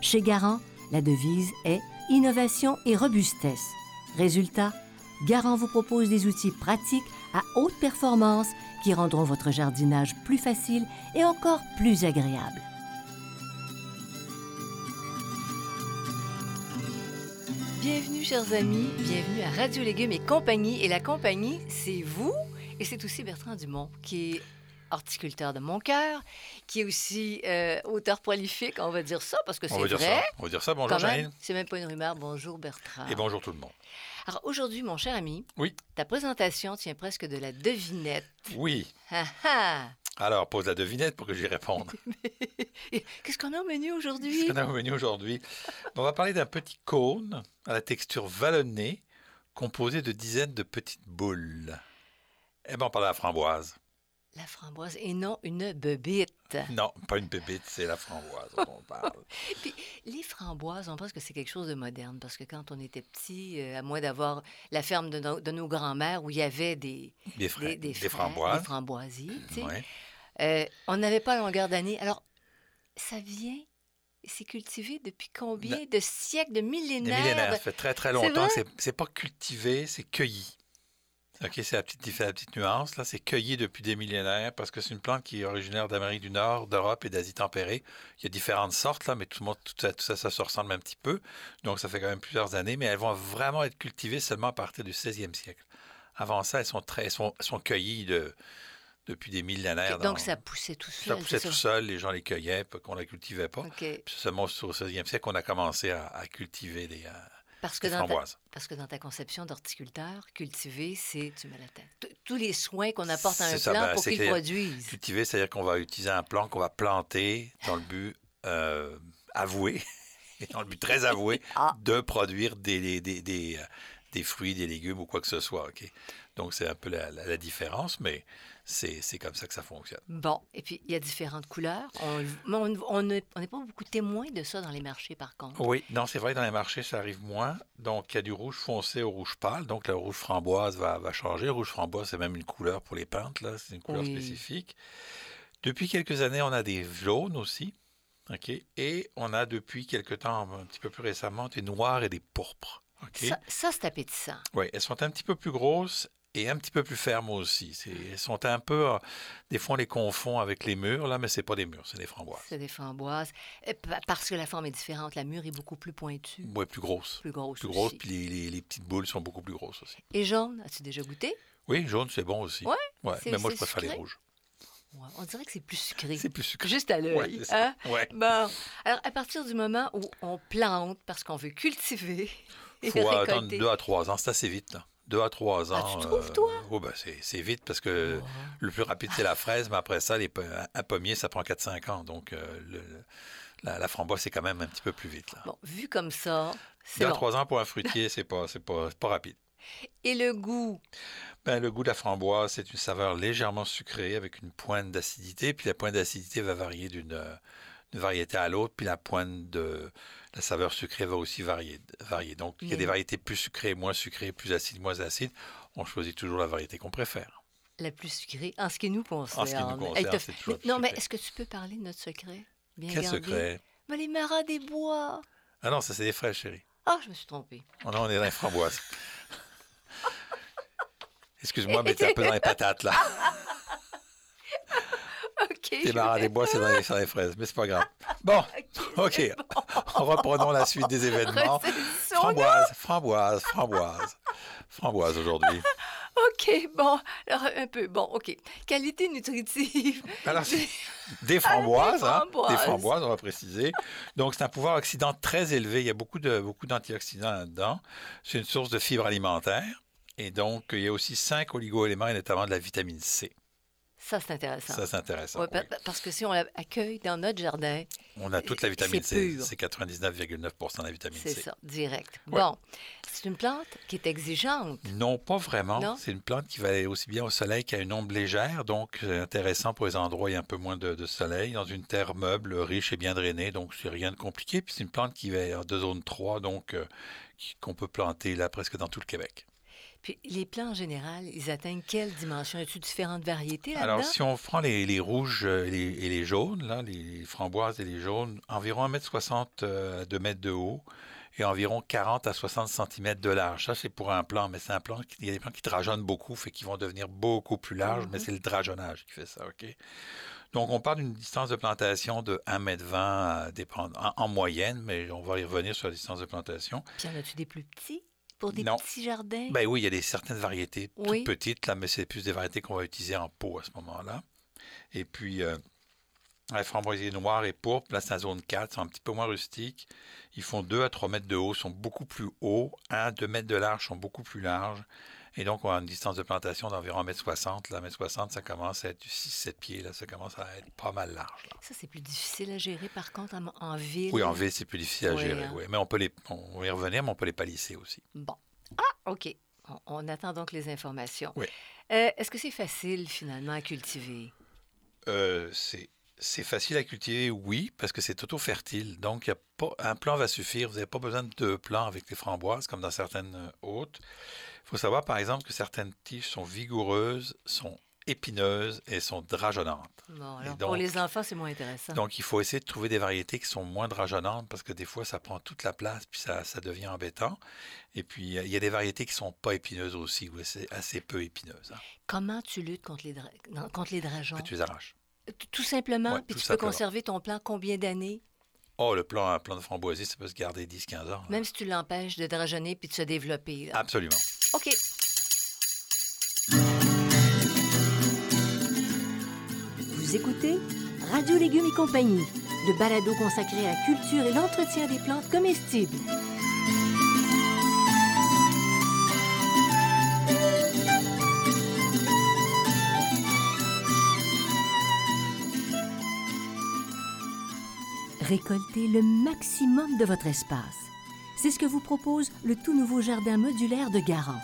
Chez Garant, la devise est innovation et robustesse. Résultat, Garant vous propose des outils pratiques à haute performance qui rendront votre jardinage plus facile et encore plus agréable. Bienvenue, chers amis. Bienvenue à Radio Légumes et compagnie. Et la compagnie, c'est vous. Et c'est aussi Bertrand Dumont, qui est horticulteur de mon cœur, qui est aussi euh, auteur prolifique, on va dire ça, parce que c'est vrai. ça. On va dire ça. Bonjour Janine. c'est même pas une rumeur. Bonjour, Bertrand. Et bonjour tout le monde. Alors aujourd'hui, mon cher ami, Oui. ta présentation tient presque de la devinette. Oui. Ah ah! Alors, pose la devinette pour que j'y réponde. Qu'est-ce qu'on a au menu aujourd'hui? qu'on a au menu aujourd'hui, on va parler d'un petit cône à la texture vallonnée composé de dizaines de petites boules. Eh bien, on parle de la framboise. La framboise et non une bebite. Non, pas une pépite, c'est la framboise dont on parle. Puis les framboises, on pense que c'est quelque chose de moderne parce que quand on était petit, euh, à moins d'avoir la ferme de, nos- de nos grands-mères où il y avait des, Des, frais, des, des des fraises, framboises. des framboisiers, Ouais. euh, on n'avait pas à longueur d'année. Alors, ça vient, c'est cultivé depuis combien de siècles, de millénaires? millénaires, ça fait très très longtemps. c'est pas cultivé, c'est cueilli. OK, c'est la petite, la petite nuance. Là, c'est cueilli depuis des millénaires parce que c'est une plante qui est originaire d'Amérique du Nord, d'Europe et d'Asie tempérée. Il y a différentes sortes, là, mais tout le monde, tout ça, tout ça, ça se ressemble un petit peu. Donc, ça fait quand même plusieurs années, mais elles vont vraiment être cultivées seulement à partir du 16e siècle. Avant ça, elles sont, très, elles sont, cueillies de, depuis des millénaires. Donc, dans- ça poussait tout ça seul. poussait c'est tout seul, les gens les cueillaient, qu'on ne la cultivait pas. OK. Puis c'est seulement au 16e siècle qu'on a commencé à, à cultiver des, euh, Parce que, dans ta, framboises. parce que dans ta conception d'horticulteur, cultiver, c'est, tu mets la tête, tous les soins qu'on apporte à un ça, plant ben, pour qu'il produise. Cultiver, c'est-à-dire qu'on va utiliser un plant qu'on va planter dans le but euh, avoué, et dans le but très avoué, Ah. de produire des, des, des, des, euh, des fruits, des légumes ou quoi que ce soit. ok? Donc, c'est un peu la, la- la différence, mais c'est comme ça que ça fonctionne. Bon, et puis il y a différentes couleurs. On on on n'est on n'est pas beaucoup témoins de ça dans les marchés, par contre. Oui, non, c'est vrai, dans les marchés, ça arrive moins. Donc, il y a du rouge foncé au rouge pâle. Donc, le rouge framboise va, va changer. Le rouge framboise, c'est même une couleur pour les peintes, là. C'est une couleur Oui. spécifique. Depuis quelques années, on a des jaunes aussi. OK? Et on a depuis quelques temps, un petit peu plus récemment, des noirs et des pourpres. OK? Ça, ça, c'est appétissant. Oui, elles sont un petit peu plus grosses et un petit peu plus fermes aussi. Elles sont un peu. euh, des fois, on les confond avec les mûres, là, mais c'est pas des mûres, c'est des framboises. C'est des framboises. Pa- Parce que la forme est différente. La mûre est beaucoup plus pointue, Oui, plus grosses. plus grosse. Plus grosses, aussi. puis les, les- les petites boules sont beaucoup plus grosses aussi. Et jaune, as-tu déjà goûté? Oui, jaune, c'est bon aussi. Ouais, Ouais, mais moi, je préfère les rouges. Ouais, on dirait que c'est plus sucré. C'est plus sucré. Juste à l'œil. Ouais, hein? Ouais. Bon, alors à partir du moment où on plante parce qu'on veut cultiver et faut attendre deux à trois ans. C'est assez vite, là. Deux à trois Ah, ans. tu trouves, toi? oh, ben, c'est vite parce que Oh. le plus rapide, c'est la fraise, mais après ça, les, un pommier, ça prend 4-5 ans. Donc, euh, le- la, la framboise, c'est quand même un petit peu plus vite. Là. Bon, vu comme ça, c'est Deux à trois ans pour un fruitier, c'est pas, pas, pas rapide. Et le goût, Ben, le goût de la framboise, c'est une saveur légèrement sucrée avec une pointe d'acidité. Puis la pointe d'acidité va varier d'une euh, d'une variété à l'autre. Puis la pointe de la saveur sucrée va aussi varier. varier. Donc, il y a Mais- des variétés plus sucrées, moins sucrées, plus acides, moins acides. On choisit toujours la variété qu'on préfère. la plus sucrée, en ce qui nous concerne. En ce qui nous concerne, c'est toujours plus Non, mais est-ce que tu peux parler de notre secret? Bien Quel gardé? secret? Ben, les marins des bois. Ah non, ça, c'est des fraises, chérie. Ah, je me suis trompée. Oh non, on est dans les framboises. Excuse-moi, mais t'es un peu dans les patates, là. T'es marre des bois, c'est dans sur les fraises, mais c'est pas grave. Bon, OK. Reprenons la suite des événements. Framboise, framboise, framboise. Framboise aujourd'hui. OK, bon. Alors, un peu. Bon, OK. Qualité nutritive. Alors, c'est des framboises, Ah, hein, des framboises. des framboises, on va préciser. Donc, c'est un pouvoir oxydant très élevé. Il y a beaucoup de beaucoup d'antioxydants là-dedans. C'est une source de fibres alimentaires. Et donc, il y a aussi cinq oligo-éléments, et notamment de la vitamine C. Ça, c'est intéressant. Ça, c'est intéressant. Ouais, oui. pa- Parce que si on l'accueille dans notre jardin, On a toute la vitamine c'est C. C'est 99,9% de la vitamine c'est C. ça, direct. Ouais. Bon, c'est une plante qui est exigeante. Non, pas vraiment. C'est une plante qui va aller aussi bien au soleil qu'à une ombre légère, donc c'est intéressant pour les endroits où il y a un peu moins de, de soleil, dans une terre meuble, riche et bien drainée, donc c'est rien de compliqué. Puis c'est une plante qui va de zone 3, donc euh, qu'on peut planter là presque dans tout le Québec. Puis les plants en général, ils atteignent quelle dimension? A-t-il différentes variétés là-dedans? Alors, si on prend les, les rouges euh, et les, et les jaunes, là, les framboises et les jaunes, environ 1m60 euh, à 2 mètres de haut et environ 40 à 60 cm de large. Ça, c'est pour un plant, mais c'est un il y a des plants qui dragonnent beaucoup, fait qu'ils vont devenir beaucoup plus larges, mais Mhm. c'est le dragonnage qui fait ça, OK? Donc, on parle d'une distance de plantation de 1m20 à dépendre, en, en moyenne, mais on va y revenir sur la distance de plantation. Puis y en a-tu des plus petits? Pour des Non. petits jardins? Ben oui, il y a des certaines variétés toutes Oui. petites, là, mais c'est plus des variétés qu'on va utiliser en pot à ce moment-là. Et puis, euh, les framboisiers noirs et pourpres, là, c'est la zone 4, sont un petit peu moins rustiques. Ils font 2 à 3 mètres de haut, sont beaucoup plus hauts. 1 à 2 mètres de large, sont beaucoup plus larges. Et donc, on a une distance de plantation d'environ 1m60. Là, 1m60, ça commence à être du 6-7 pieds. Là, ça commence à être pas mal large. là. Ça, c'est plus difficile à gérer, par contre, en, en ville. Oui, en ville, c'est plus difficile à Oui, gérer. hein. oui. Mais on peut les, on va y revenir, mais on peut les palisser aussi. Bon. Ah, OK. On, on attend donc les informations. Oui. Euh, Est-ce que c'est facile, finalement, à cultiver? Euh, c'est c'est facile à cultiver, oui, parce que c'est auto-fertile. Donc, y a pas, un plant va suffire. Vous n'avez pas besoin de deux plants avec les framboises, comme dans certaines euh, autres. Il faut savoir, par exemple, que certaines tiges sont vigoureuses, sont épineuses et sont drageonnantes. Bon, alors, pour donc- les enfants, c'est moins intéressant. Donc, il faut essayer de trouver des variétés qui sont moins drageonnantes parce que des fois, ça prend toute la place puis ça, ça devient embêtant. Et puis, il y a des variétés qui sont pas épineuses aussi, ou assez, assez peu épineuses. hein. Comment tu luttes contre les, dra- non, contre les drageons? Que tu les arraches. Tout simplement, Ouais, puis tout tu simplement. peux conserver ton plant combien d'années? Oh, le plan, un plan de framboisier, ça peut se garder 10-15 ans. là. Même si tu l'empêches de drageonner puis de se développer. là. Absolument. OK. Vous écoutez Radio Légumes et compagnie, le balado consacré à la culture et l'entretien des plantes comestibles. Récoltez le maximum de votre espace. C'est ce que vous propose le tout nouveau jardin modulaire de Garant.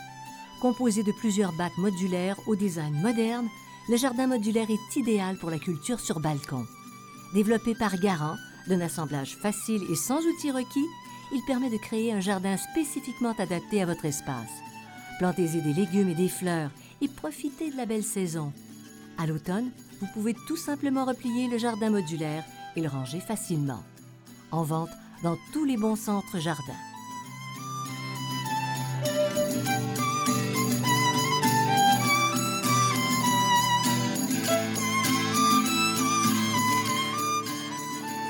Composé de plusieurs bacs modulaires au design moderne, le jardin modulaire est idéal pour la culture sur balcon. Développé par Garant, d'un assemblage facile et sans outils requis, il permet de créer un jardin spécifiquement adapté à votre espace. Plantez-y des légumes et des fleurs et profitez de la belle saison. À l'automne, vous pouvez tout simplement replier le jardin modulaire le ranger facilement. En vente dans tous les bons centres jardins.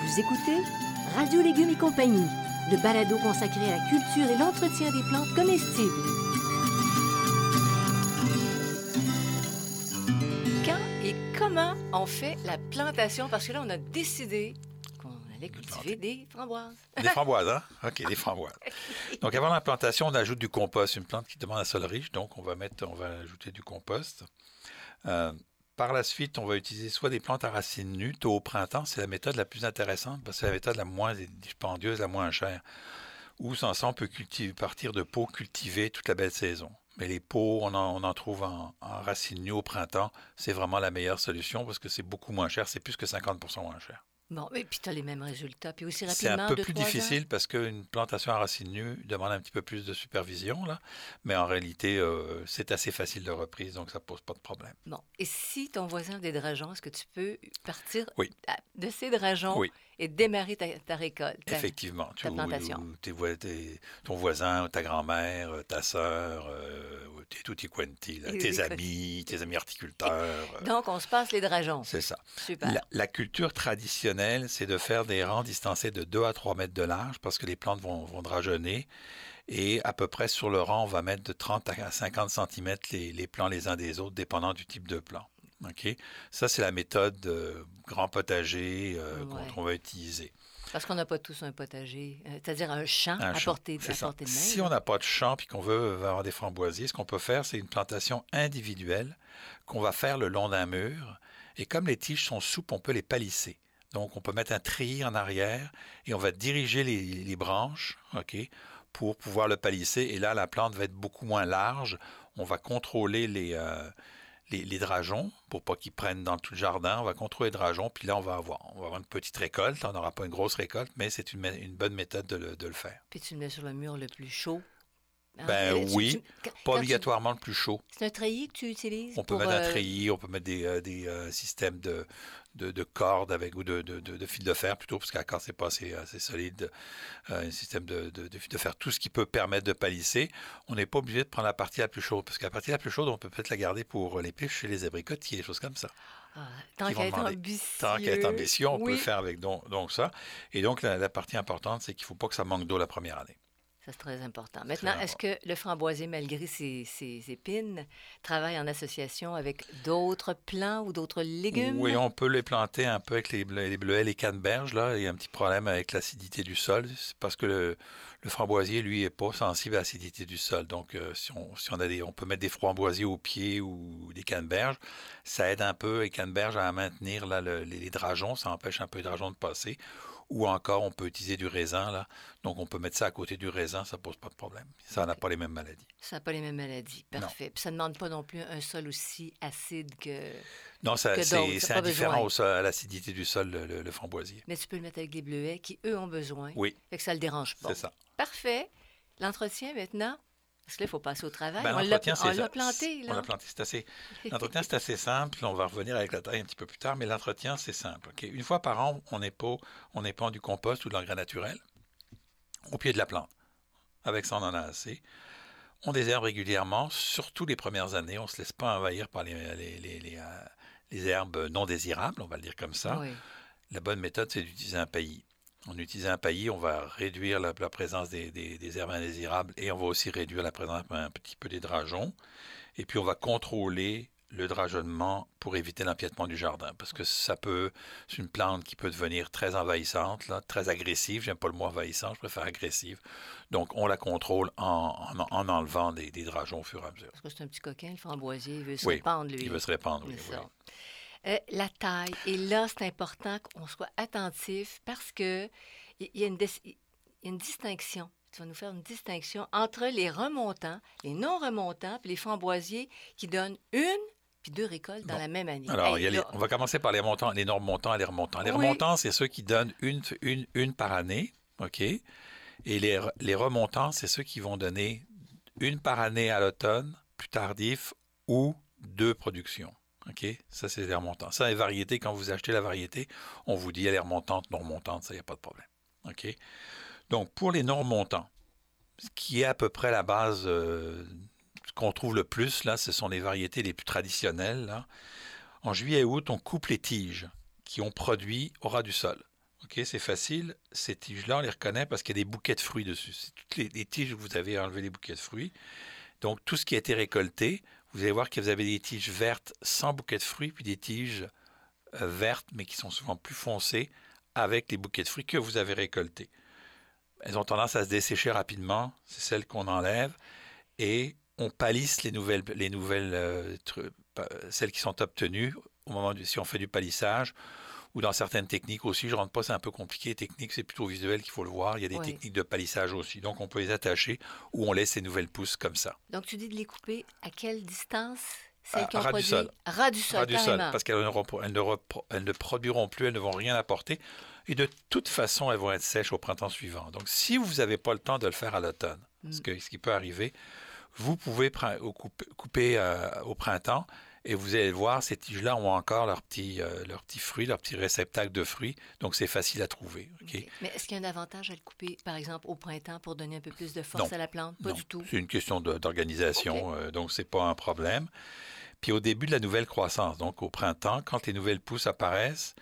Vous écoutez Radio Légumes et compagnie, le balado consacré à la culture et l'entretien des plantes comestibles. On fait la plantation? Parce que là, on a décidé qu'on allait cultiver des framboises. Des framboises, hein? OK, des framboises. Donc, avant la plantation, on ajoute du compost, une plante qui demande un sol riche, donc on va, mettre, on va ajouter du compost. Euh, par la suite, on va utiliser soit des plantes à racines nues, tôt au printemps, c'est la méthode la plus intéressante parce que c'est la méthode la moins dispendieuse, la moins chère. Ou sans ça, on peut cultiver, partir de pots cultivés toute la belle saison. Mais les pots, on en, on en trouve en, en racines nues au printemps, c'est vraiment la meilleure solution parce que c'est beaucoup moins cher, c'est plus que 50% moins cher. Bon, et puis tu as les mêmes résultats. Puis aussi C'est rapidement, un peu plus ans. difficile parce qu'une plantation à racines nues demande un petit peu plus de supervision, là. mais en réalité, euh, c'est assez facile de reprise, donc ça pose pas de problème. Bon, et si ton voisin a des drageons, est-ce que tu peux partir Oui. de ces drageons Oui. Et démarrer ta, ta récolte? ta- Effectivement, tu, ta plantation. tes ton voisin, ta grand-mère, euh, ta sœur, euh, tes tutti quanti, là, Et tes amis, tes amis horticulteurs. euh, Donc, on se passe les drageons. c'est ça. Super. La, la culture traditionnel, c'est de faire des rangs distancés de 2 à 3 mètres de large parce que les plantes vont, vont drageonner. Et à peu près sur le rang, on va mettre de 30 à 50 cm les, les plants les uns des autres, dépendant du type de plant. OK? Ça, c'est la méthode euh, grand potager euh, Ouais. qu'on va utiliser. Parce qu'on n'a pas tous un potager, euh, c'est-à-dire un champ Un à champ, portée, à portée de main. Si on n'a pas de champ et qu'on veut avoir des framboisiers, ce qu'on peut faire, c'est une plantation individuelle qu'on va faire le long d'un mur. Et comme les tiges sont souples, on peut les palisser. Donc, on peut mettre un treillis en arrière et on va diriger les, les branches, OK, pour pouvoir le palisser. Et là, la plante va être beaucoup moins large. On va contrôler les, euh, les, les drageons pour pas qu'ils prennent dans tout le jardin. On va contrôler les drageons, puis là, on va avoir, on va avoir une petite récolte. On n'aura pas une grosse récolte, mais c'est une, une bonne méthode de le- de le faire. Puis tu le mets sur le mur le plus chaud. Hein? Ben oui, tu- Pas tu- obligatoirement le plus chaud. C'est un treillis que tu utilises On peut pour, mettre un euh, treillis, on peut mettre des, euh, des, euh, systèmes de, de, de cordes avec, ou de, de, de, fil de fer plutôt, parce la corde, c'est pas assez, assez solide. Euh, un système de, de, de fil de fer, tout ce qui peut permettre de palisser. On n'est pas obligé de prendre la partie la plus chaude, parce que la partie la plus chaude, on peut peut-être la garder pour les piches chez les abricotiers, des choses comme ça. ah, tant qu'à être ambitieux. Tant qu'à être ambitieux, on peut Oui. le faire avec donc, donc ça. Et donc, la, la partie importante, c'est qu'il ne faut pas que ça manque d'eau la première année. Ça, c'est très important. Maintenant, est-ce que le framboisier, malgré ses, ses épines, travaille en association avec d'autres plants ou d'autres légumes? Oui, on peut les planter un peu avec les, ble- les bleuets, les canneberges. Là. Il y a un petit problème avec l'acidité du sol. C'est parce que le, le framboisier, lui, n'est pas sensible à l'acidité du sol. Donc, euh, si, on, si on, a des, on peut mettre des framboisiers au pied ou des canneberges, ça aide un peu les canneberges à maintenir là, le- les, les drageons. Ça empêche un peu les drageons de passer. Ou encore, on peut utiliser du raisin. Là. Donc, on peut mettre ça à côté du raisin. Ça pose pas de problème. Ça n'a pas les mêmes maladies. Ça n'a pas les mêmes maladies. Parfait. Puis ça ne demande pas non plus un sol aussi acide que... Non, ça- c'est indifférent au sol- à l'acidité du sol, le- le- le framboisier. Mais tu peux le mettre avec des bleuets qui, eux, ont besoin. Oui, Fait que ça ne le dérange pas. c'est ça. Parfait. L'entretien, maintenant, parce que là, il faut passer au travail. Ben, on l'a l'entretien, on c'est- l'a planté, On là. l'a planté, c'est assez. L'entretien, c'est assez simple. On va revenir avec la taille un petit peu plus tard, mais l'entretien, c'est simple. Une fois par an, on épand, on épand du compost ou de l'engrais naturel au pied de la plante. Avec ça, on en a assez. On désherbe régulièrement, surtout les premières années. On ne se laisse pas envahir par les, les, les- les, euh, les herbes non désirables, on va le dire comme ça. Oui. La bonne méthode, c'est d'utiliser un paillis. En utilisant un paillis, on va réduire la, la présence des, des- des herbes indésirables et on va aussi réduire la présence un petit peu des drageons. Et puis, on va contrôler le drageonnement pour éviter l'empiètement du jardin. Parce que ça peut, c'est une plante qui peut devenir très envahissante, là, très agressive. J'aime pas le mot envahissant, je préfère agressive. Donc, on la contrôle en, en- en enlevant des, des drageons au fur et à mesure. Parce que c'est un petit coquin, le framboisier. Il veut se Oui, répandre, lui. Il va se répandre. oui. Euh, la taille. Et là, c'est important qu'on soit attentif parce que il y, a une dis- il y a une distinction. Tu vas nous faire une distinction entre les remontants, les non remontants, puis les framboisiers qui donnent une puis deux récoltes dans Bon. la même année. Alors, Hey, il y a les- là, on va commencer par les montants, les normes montants et les remontants. Les Oui. remontants, c'est ceux qui donnent une, une, une par année, OK? Et les, les remontants, c'est ceux qui vont donner une par année à l'automne, plus tardif, ou deux productions. OK? Ça, c'est les remontants. Ça, les variétés, quand vous achetez la variété, on vous dit elle est remontante, non remontante, ça, il n'y a pas de problème. OK? Donc, pour les non remontants, ce qui est à peu près la base euh, qu'on trouve le plus, là, ce sont les variétés les plus traditionnelles. En juillet et août, on coupe les tiges qui ont produit au ras du sol. C'est facile. Ces tiges-là, on les reconnaît parce qu'il y a des bouquets de fruits dessus. C'est toutes les, tiges où vous avez enlevé les bouquets de fruits. Donc, tout ce qui a été récolté, vous allez voir que vous avez des tiges vertes sans bouquet de fruits, puis des tiges euh, vertes, mais qui sont souvent plus foncées, avec les bouquets de fruits que vous avez récoltés. Elles ont tendance à se dessécher rapidement. C'est celles qu'on enlève. Et on palisse les nouvelles, les nouvelles euh, celles qui sont obtenues au moment du, si on fait du palissage ou dans certaines techniques aussi. Je rentre pas, c'est un peu compliqué. Les techniques, c'est plutôt visuel qu'il faut le voir. Il y a des Oui. techniques de palissage aussi. Donc, on peut les attacher ou on laisse les nouvelles pousses comme ça. Donc, tu dis de les couper à quelle distance? Celles À- qui ont ras du produit... sol. Ras du sol, Ras du sol, parce qu'elles ne, ne elles ne produiront plus, elles ne vont rien apporter. Et de toute façon, elles vont être sèches au printemps suivant. Donc, si vous n'avez pas le temps de le faire à l'automne, ce, Mm. que- ce qui peut arriver, vous pouvez couper, euh, au printemps et vous allez voir, ces tiges-là ont encore leurs petits, euh, leurs petits fruits, leurs petits réceptacles de fruits. Donc, c'est facile à trouver. Mais est-ce qu'il y a un avantage à le couper, par exemple, au printemps pour donner un peu plus de force Non. à la plante? Pas Non, du tout. C'est une question d'organisation, euh, donc c'est pas un problème. Puis au début de la nouvelle croissance, donc au printemps, quand les nouvelles pousses apparaissent,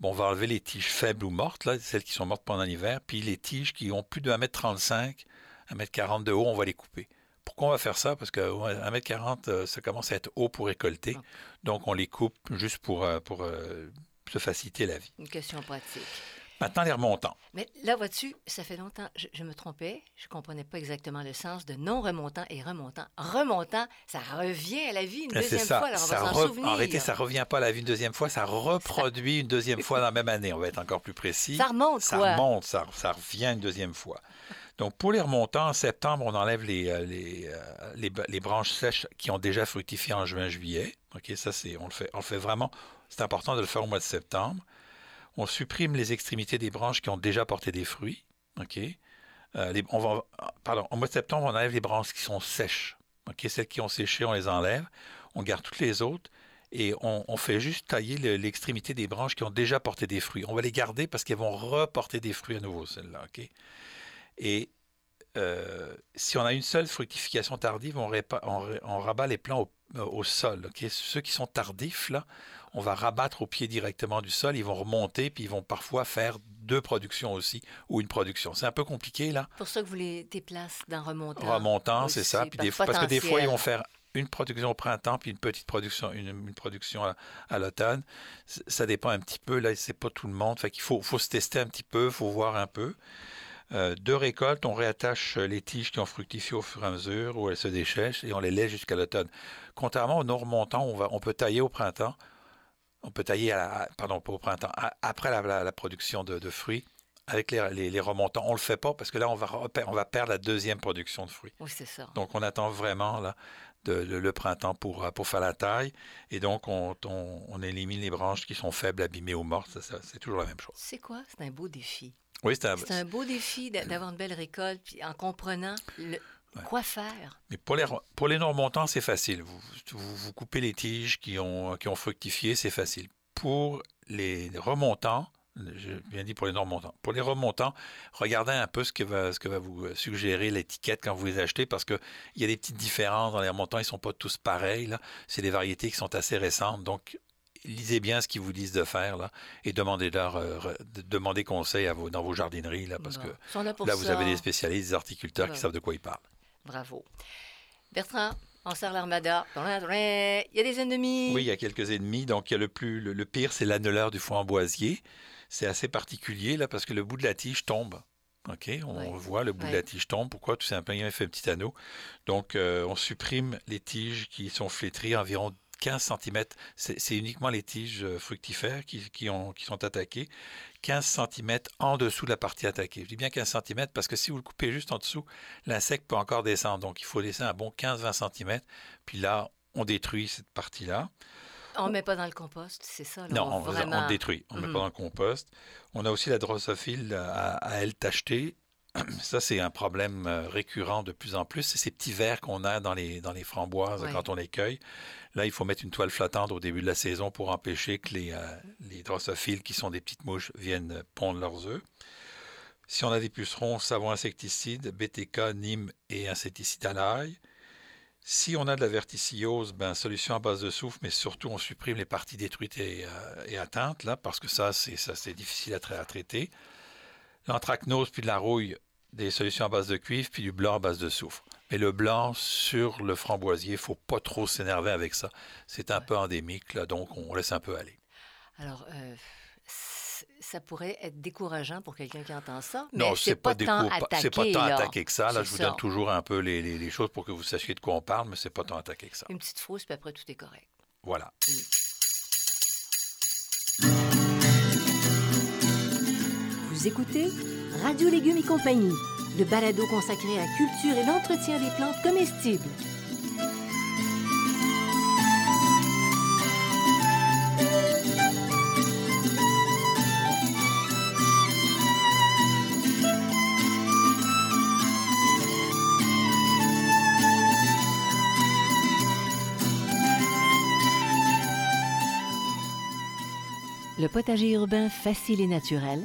Bon, on va enlever les tiges faibles ou mortes, là, celles qui sont mortes pendant l'hiver, puis les tiges qui ont plus de 1m35, 1m40 de haut, on va les couper. Pourquoi on va faire ça? Parce que 1m40, euh, ça commence à être haut pour récolter. Ah. Donc, on les coupe juste pour, euh, pour euh, se faciliter la vie. Une question pratique. Maintenant, les remontants. Mais là, vois-tu, ça fait longtemps, je, me trompais, je ne comprenais pas exactement le sens de non-remontant et remontant. Remontant, ça revient à la vie une deuxième fois, alors on ça va s'en souvenir. En réalité, ça ne revient pas à la vie une deuxième fois, ça reproduit une deuxième fois dans la même année. On va être encore plus précis. Ça remonte, ça Remonte, ça, ça revient une deuxième fois. Donc, pour les remontants, en septembre, on enlève les, euh, euh, les, les, branches sèches qui ont déjà fructifié en juin-juillet. OK, ça, c'est, on le fait, on fait vraiment. C'est important de le faire au mois de septembre. On supprime les extrémités des branches qui ont déjà porté des fruits. OK? Euh, on va, pardon, au mois de septembre, on enlève les branches qui sont sèches. OK? Celles qui ont séché, on les enlève. On garde toutes les autres et on, fait juste tailler l'extrémité des branches qui ont déjà porté des fruits. On va les garder parce qu'elles vont reporter des fruits à nouveau, celles-là. OK? Et euh, si on a une seule fructification tardive, on, rabat les plants au, sol. OK? Ceux qui sont tardifs, là, on va rabattre au pied directement du sol, ils vont remonter, puis ils vont parfois faire deux productions aussi, ou une production. C'est un peu compliqué, là. pour ça que vous les déplacez d'un remontant. Remontant, c'est ça. Puis parce que des fois, ils vont faire une production au printemps, puis une petite production, une, production à, l'automne. Ça dépend un petit peu. Là, c'est pas tout le monde. Fait qu'il faut, faut se tester un petit peu, il faut voir un peu. Euh, deux récoltes, on réattache les tiges qui ont fructifié au fur et à mesure, où elles se déchèchent, et on les laisse jusqu'à l'automne. Contrairement aux non remontants, on, va, on peut tailler au printemps, on peut tailler, à pardon, pas au printemps, après la, production de, fruits. Avec les, remontants, on ne le fait pas parce que là, on va, on va perdre la deuxième production de fruits. Oui, c'est ça. Donc, on attend vraiment là, le, printemps pour, pour faire la taille. Et donc, on, on, élimine les branches qui sont faibles, abîmées ou mortes. C'est toujours la même chose. C'est quoi? C'est un beau défi. Oui, c'est un... un... beau défi d'avoir une belle récolte, puis en comprenant le, Quoi faire? Mais pour les, pour les non-remontants, c'est facile. Vous, vous, coupez les tiges qui ont, qui ont fructifié, c'est facile. Pour les remontants, je viens dit pour les non-remontants. Pour les remontants, regardez un peu ce que va, ce que va vous suggérer l'étiquette quand vous les achetez parce qu'il y a des petites différences dans les remontants. Ils ne sont pas tous pareils. C'est des variétés qui sont assez récentes. Donc, lisez bien ce qu'ils vous disent de faire là, et demandez-leur euh, demandez conseil à vos, dans vos jardineries là, parce que là, vous avez des spécialistes, des horticulteurs qui savent de quoi ils parlent. Bravo. Bertrand, on sert l'armada. Il y a des ennemis. Oui, il y a quelques ennemis. Donc, il y a le, plus, le, pire, c'est l'anneleur du framboisier. C'est assez particulier, là, parce que le bout de la tige tombe. OK, on voit le bout de la tige tombe. Pourquoi? Tout simplement, il fait un petit anneau. Donc, euh, on supprime les tiges qui sont flétries environ 15 cm. C'est uniquement les tiges euh, fructifères qui, qui, ont, qui sont attaquées. 15 cm en dessous de la partie attaquée. Je dis bien 15 cm parce que si vous le coupez juste en dessous, l'insecte peut encore descendre. Donc il faut laisser un bon 15-20 cm. Puis là, on détruit cette partie-là. On ne met pas dans le compost, c'est ça? non, on, on, détruit. On ne met pas mhm. dans le compost. On a aussi la drosophile à, à elle tachetée. Ça, c'est un problème euh, récurrent de plus en plus. C'est ces petits vers qu'on a dans les, dans les framboises quand on les cueille. Là, il faut mettre une toile flottante au début de la saison pour empêcher que les, euh, les drossophiles, qui sont des petites mouches, viennent pondre leurs œufs. Si on a des pucerons, savon insecticide, BTK, Nîmes et insecticide à l'ail. Si on a de la verticillose, ben, solution à base de soufre, mais surtout on supprime les parties détruites et, euh, atteintes, là, parce que ça, c'est difficile à, à traiter. L'anthracnose puis de la rouille, des solutions à base de cuivre, puis du blanc à base de soufre. Mais le blanc sur le framboisier, il faut pas trop s'énerver avec ça. C'est un peu endémique, là, donc on laisse un peu aller. Alors, euh, ça pourrait être décourageant pour quelqu'un qui entend ça, mais c'est pas, pas, tant attaqué. C'est pas tant attaqué que ça. Là, je vous donne toujours un peu les, les, choses pour que vous sachiez de quoi on parle, mais c'est pas tant attaqué que ça. Une petite frousse, puis après, tout est correct. Voilà. Vous écoutez Radio Légumes et compagnie le balado consacré à la culture et l'entretien des plantes comestibles. Le potager urbain facile et naturel,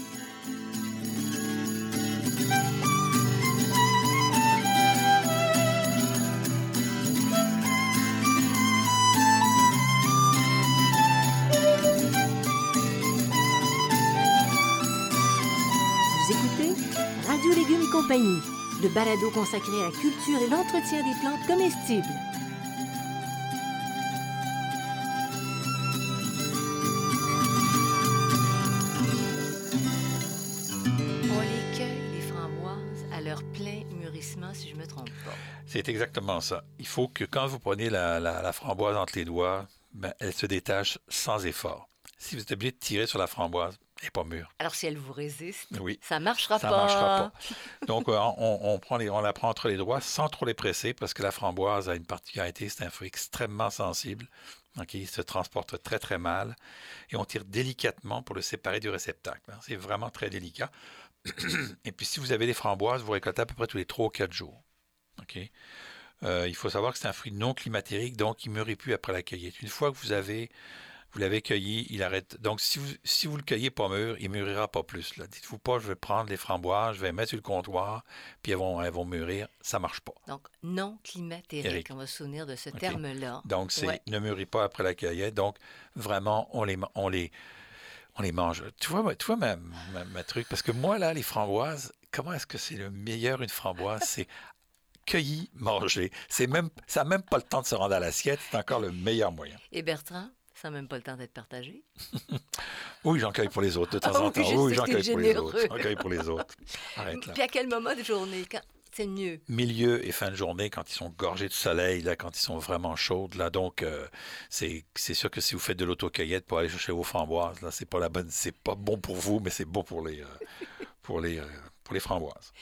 Balado consacré à la culture et l'entretien des plantes comestibles. On les cueille, les framboises, à leur plein mûrissement, si je me trompe pas. C'est exactement ça. Il faut que quand vous prenez la, la- la framboise entre les doigts, ben, elle se détache sans effort. Si vous êtes obligé de tirer sur la framboise, pas mûre. Alors, si elle vous résiste, Oui. ça marchera Ça pas. marchera pas. Donc, euh, on, on prend les, on la prend entre les doigts sans trop les presser parce que la framboise a une particularité, c'est un fruit extrêmement sensible. Donc, il se transporte très, très mal. Et on tire délicatement pour le séparer du réceptacle. hein. C'est vraiment très délicat. Et puis, si vous avez des framboises, vous récoltez à peu près tous les 3 ou 4 jours. Euh, il faut savoir que c'est un fruit non climatérique, donc il ne mûrit plus après la cueillette. Une fois que vous avez vous l'avez cueilli, il arrête. Donc, si vous, si vous le cueillez pas mûr, il mûrira pas plus. Dites-vous pas, je vais prendre les framboises, je vais les mettre sur le comptoir, puis elles vont, elles vont mûrir. Ça marche pas. Donc, non climatérique. On va se souvenir de ce terme-là. Donc, c'est Ouais. ne mûrit pas après la cueillette. Donc, vraiment, on les, on les, on les mange. Tu vois, ma- tu vois ma, ma- ma truc? Parce que moi, là, les framboises, comment est-ce que c'est le meilleur une framboise? C'est cueilli, mangé. C'est même, ça n'a même pas le temps de se rendre à l'assiette. C'est encore le meilleur moyen. Et Bertrand, ça n'a même pas le temps d'être partagé. Oui, j'en cueille pour les autres de temps Ah en oui, temps. Oui, j'en cueille pour les autres. généreux. J'en cueille pour les autres. Arrête là. Puis à quel moment de journée? Quand... C'est mieux? Milieu et fin de journée, quand ils sont gorgés de soleil, là, quand ils sont vraiment chaudes, là, donc euh, c'est sûr que si vous faites de l'autocueillette pour aller chercher vos framboises, là, c'est pas la bonne, c'est pas bon pour vous, mais c'est bon pour les euh, pour les euh, pour les framboises.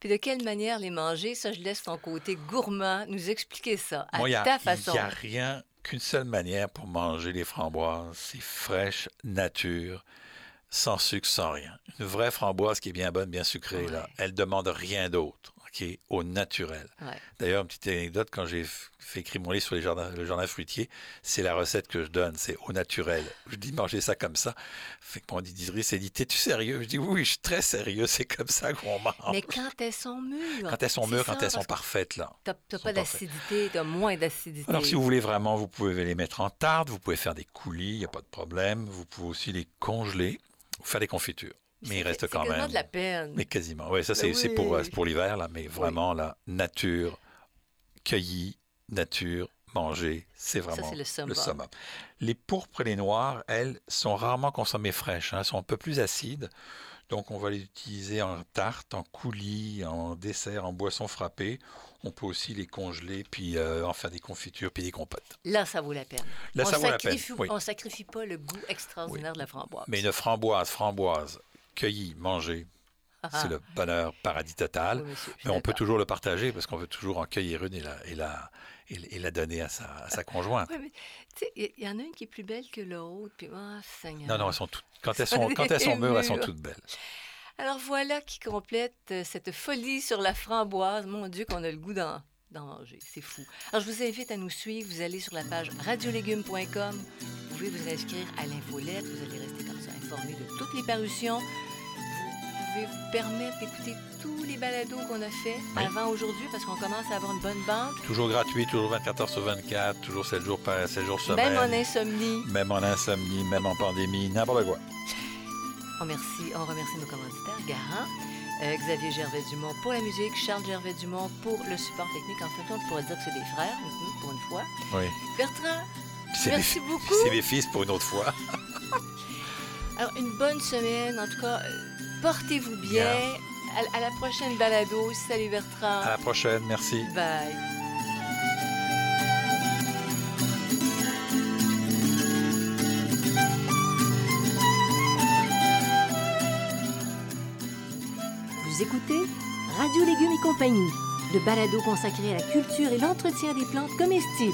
Puis de quelle manière les manger? Ça, je laisse ton côté gourmand nous expliquer ça à il a, ta il façon. y a rien qu'une seule manière pour manger les framboises, c'est fraîche, nature, sans sucre, sans rien. Une vraie framboise qui est bien bonne, bien sucrée, là, Ouais. elle demande rien d'autre, au naturel. Ouais. D'ailleurs, une petite anecdote, quand j'ai fait écrire mon livre sur les jardins, le jardin fruitier, c'est la recette que je donne, c'est au naturel. Je dis manger ça comme ça. Fait que mon éditrice elle dit T'es-tu sérieux? Je dis Oui, oui, je suis très sérieux, c'est comme ça qu'on mange. Mais quand elles sont mûres. Quand elles sont mûres, ça, quand elles sont parfaites, là. T'as pas d'acidité, t'as moins d'acidité. Alors, si vous voulez vraiment, vous pouvez les mettre en tarte, vous pouvez faire des coulis, il n'y a pas de problème. Vous pouvez aussi les congeler ou faire des confitures. Mais il reste quand même. de la peine. Mais quasiment. Oui, ça, c'est Ben c'est pour, oui. euh, c'est pour l'hiver, là. Mais vraiment, la nature, cueillie, nature, manger, c'est vraiment le summum. summum. Les pourpres et les noires, elles, sont rarement consommées fraîches. hein. Elles sont un peu plus acides. Donc, on va les utiliser en tarte, en coulis, en dessert, en boisson frappée. On peut aussi les congeler, puis euh, en faire des confitures, puis des compotes. Là, ça vaut la peine. Là, on ça vaut la peine. oui. On sacrifie pas le goût extraordinaire de la framboise. Mais une framboise, framboise, cueillie, mangée, Ah, c'est le bonheur paradis total. oui, monsieur, Mais on peut toujours le partager parce qu'on veut toujours en cueillir une et la, et la, et, et la donner à sa, à sa conjointe. Il y, y en a une qui est plus belle que l'autre. Puis, ah, Seigneur. Non, non, elles sont toutes. Quand elles sont, quand elles sont mûres, elles sont toutes belles. Alors voilà qui complète euh, cette folie sur la framboise. Mon Dieu, qu'on a le goût d'en manger. C'est fou. Alors je vous invite à nous suivre. Vous allez sur la page radiolégumes.com. Vous pouvez vous inscrire à l'infolette. Vous allez rester comme informé de toutes les parutions. Vous pouvez vous permettre d'écouter tous les balados qu'on a fait Oui. avant aujourd'hui parce qu'on commence à avoir une bonne bande. Toujours gratuit, toujours 24 heures sur 24, toujours 7 jours par 7 jours semaine. Même en insomnie. Même en insomnie, même en pandémie, n'importe quoi. On, remercie, on remercie nos commanditaires, Garant, euh, Xavier Gervais-Dumont pour la musique, Charles Gervais-Dumont pour le support technique. En fait, on pourrait dire que c'est des frères, pour une fois. Oui. Bertrand, mes, merci beaucoup. c'est mes fils pour une autre fois. Alors, une bonne semaine. En tout cas, euh, portez-vous bien. À, à la prochaine balado. Salut Bertrand. À la prochaine, merci. Bye. Vous écoutez Radio Légumes et compagnie, le balado consacré à la culture et l'entretien des plantes comestibles.